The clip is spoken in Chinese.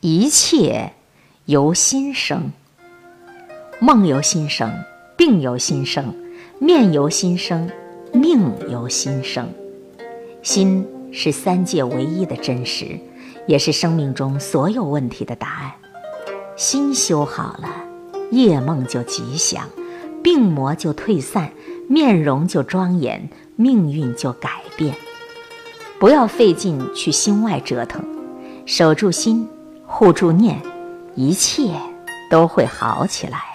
一切由心生。梦由心生，病由心生，面由心生，命由心生。心是三界唯一的真实，也是生命中所有问题的答案。心修好了，夜梦就吉祥，病魔就退散，面容就庄严，命运就改变。不要费劲去心外折腾，守住心，互助念，一切都会好起来。